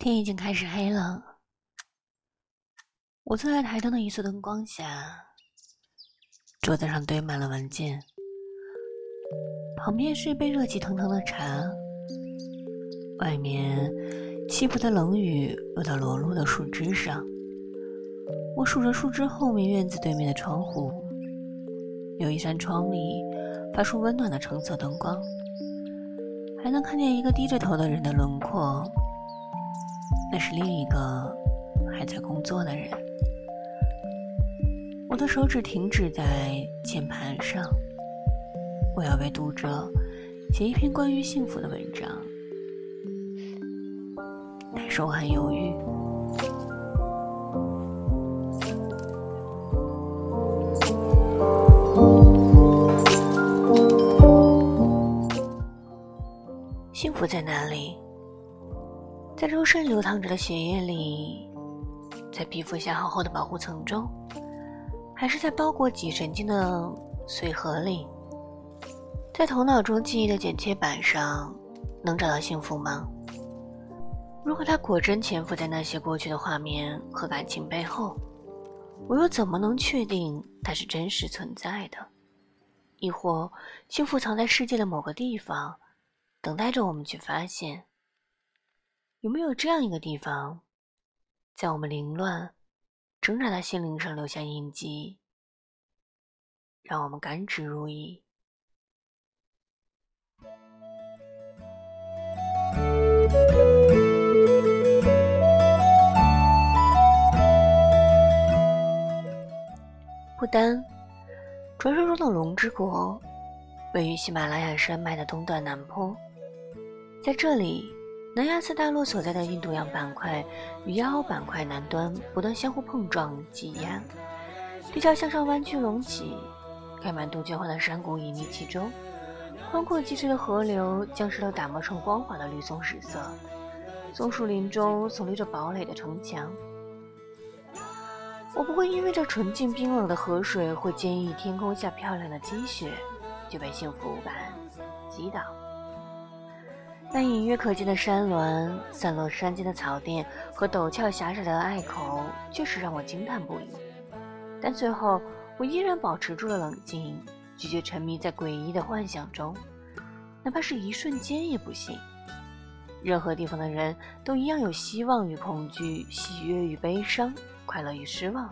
天已经开始黑了，我坐在台灯的一束灯光下，桌子上堆满了文件，旁边是一杯热气腾腾的茶，外面凄薄的冷雨落到裸露的树枝上。我数着树枝后面院子对面的窗户，有一扇窗里发出温暖的橙色灯光，还能看见一个低着头的人的轮廓。那是另一个还在工作的人。我的手指停止在键盘上，我要为读者写一篇关于幸福的文章，但是我很犹豫。幸福在哪里？在周身流淌着的血液里，在皮肤下厚厚的保护层中，还是在包裹脊神经的髓核里，在头脑中记忆的剪切板上，能找到幸福吗？如果它果真潜伏在那些过去的画面和感情背后，我又怎么能确定它是真实存在的？亦或幸福藏在世界的某个地方，等待着我们去发现？有没有这样一个地方，在我们凌乱、挣扎的心灵上留下印记，让我们甘之如饴？不丹，传说中的龙之国，位于喜马拉雅山脉的东段南坡，在这里。南亚次大陆所在的印度洋板块与亚欧板块南端不断相互碰撞挤压，地壳向上弯曲隆起，开满杜鹃花的山谷隐匿其中，宽阔积水的河流将石头打磨成光滑的绿松石色，松树林中耸立着堡垒的城墙。我不会因为这纯净冰冷的河水或坚毅天空下漂亮的积雪，就被幸福感击倒。那隐约可见的山峦、散落山间的草甸和陡峭狭窄的隘口，确实让我惊叹不已。但最后，我依然保持住了冷静，拒绝沉迷在诡异的幻想中，哪怕是一瞬间也不行。任何地方的人都一样有希望与恐惧、喜悦与悲伤、快乐与失望。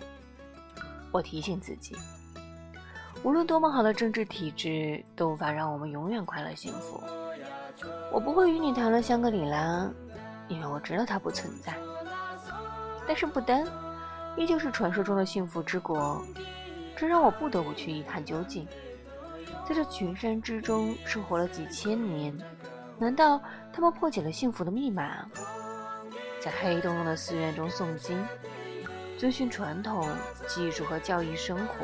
我提醒自己，无论多么好的政治体制，都无法让我们永远快乐幸福。我不会与你谈论香格里拉，因为我知道它不存在。但是不丹依旧是传说中的幸福之国，这让我不得不去一探究竟。在这群山之中生活了几千年，难道他们破解了幸福的密码？在黑洞洞的寺院中诵经，遵循传统、技术和教义生活，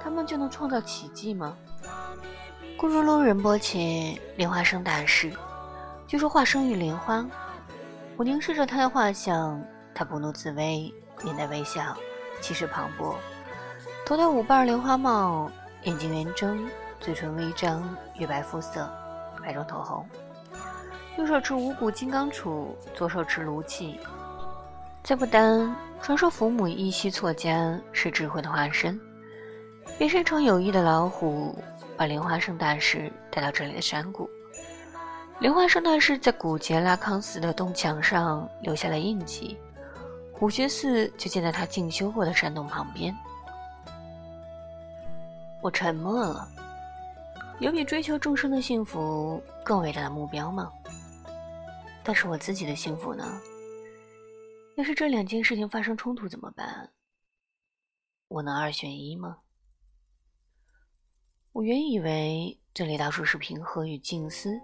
他们就能创造奇迹吗？咕噜噜仁波切莲花生大师，据说化生于莲花。我凝视着他的画像，他不怒自威，面带微笑，气势磅礴，头戴五瓣莲花帽，眼睛圆睁，嘴唇微张，月白肤色，白中透红。右手持五谷金刚杵，左手持炉器。在不丹，传说佛母依稀错家是智慧的化身，变身成有翼的老虎。把莲花圣大师带到这里的山谷。莲花圣大师在古杰拉康寺的东墙上留下了印记，虎穴寺就建在他静修过的山洞旁边。我沉默了。有比追求众生的幸福更伟大的目标吗？但是我自己的幸福呢？要是这两件事情发生冲突怎么办？我能二选一吗？我原以为这里到处是平和与静思，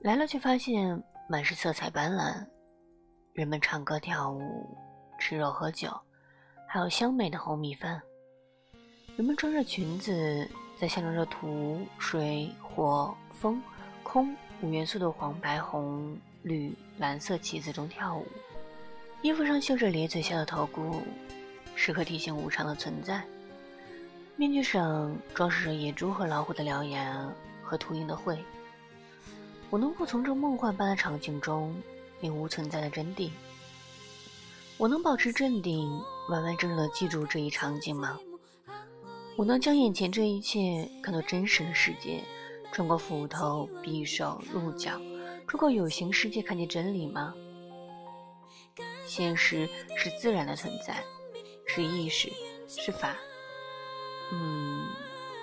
来了却发现满是色彩斑斓，人们唱歌跳舞，吃肉喝酒，还有香美的红米饭。人们穿着裙子，在象征着土、水、火、风、空五元素的黄、白、红、绿、蓝色旗子中跳舞，衣服上绣着咧嘴笑的头骨，时刻提醒无常的存在。面具上装饰着野猪和老虎的獠牙和秃鹰的喙。我能够从这梦幻般的场景中领悟存在的真谛。我能保持镇定，完完整整的记住这一场景吗？我能将眼前这一切看作真实的世界，穿过斧头、匕首、鹿角，穿过有形世界看见真理吗？现实是自然的存在，是意识，是法。嗯，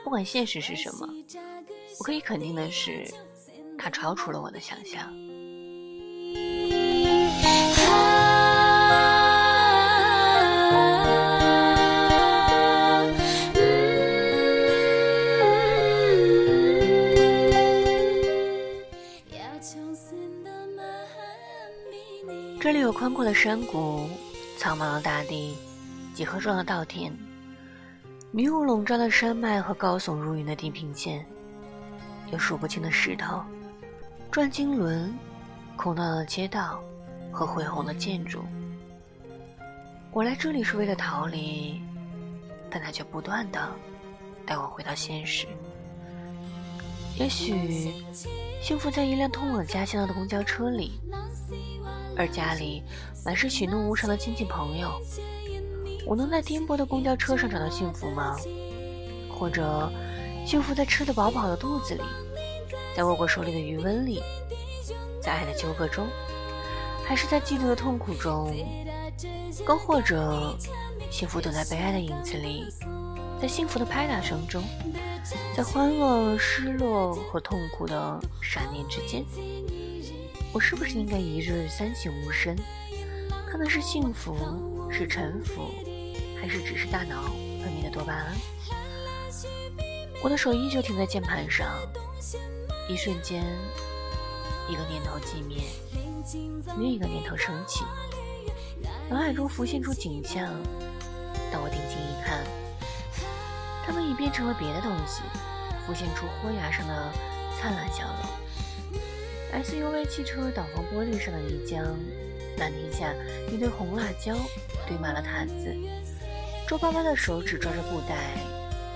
不管现实是什么，我可以肯定的是，它超出了我的想象。这里有宽阔的山谷，苍茫的大地，几何状的稻田，迷雾笼罩的山脉和高耸入云的地平线，有数不清的石头、转经轮、空荡荡的街道和恢宏的建筑。我来这里是为了逃离，但它却不断的带我回到现实。也许，幸福在一辆通往家乡的公交车里。而家里满是喜怒无常的亲戚朋友，我能在颠簸的公交车上找到幸福吗？或者，幸福在吃得饱饱的肚子里，在握过手里的余温里，在爱的纠葛中，还是在嫉妒的痛苦中？更或者，幸福躲在悲哀的影子里，在幸福的拍打声中，在欢乐、失落和痛苦的闪念之间？我是不是应该一日三省吾身，看的是幸福，是臣服，还是只是大脑分泌的多巴胺？我的手依旧停在键盘上，一瞬间，一个念头寂灭，另一个念头升起，脑海中浮现出景象，当我定睛一看，它们已变成了别的东西，浮现出豁牙上的灿烂笑容。SUV 汽车挡风玻璃上的泥浆，蓝天下一堆红辣椒堆满了毯子，皱巴巴的手指抓着布袋，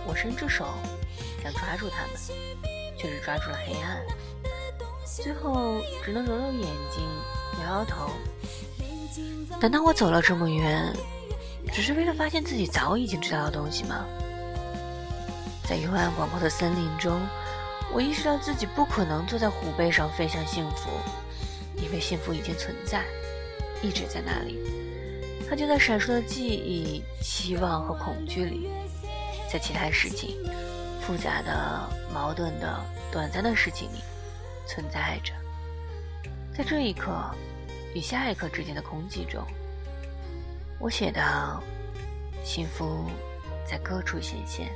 我伸出手想抓住它们，却只抓住了黑暗，最后只能揉揉眼睛，摇摇头。难道我走了这么远，只是为了发现自己早已经知道的东西吗？在幽暗广阔的森林中。我意识到自己不可能坐在虎背上飞向幸福，因为幸福已经存在，一直在那里。它就在闪烁的记忆、期望和恐惧里，在其他事情、复杂的、矛盾的、短暂的事情里存在着。在这一刻与下一刻之间的空气中，我写道：幸福在各处显现。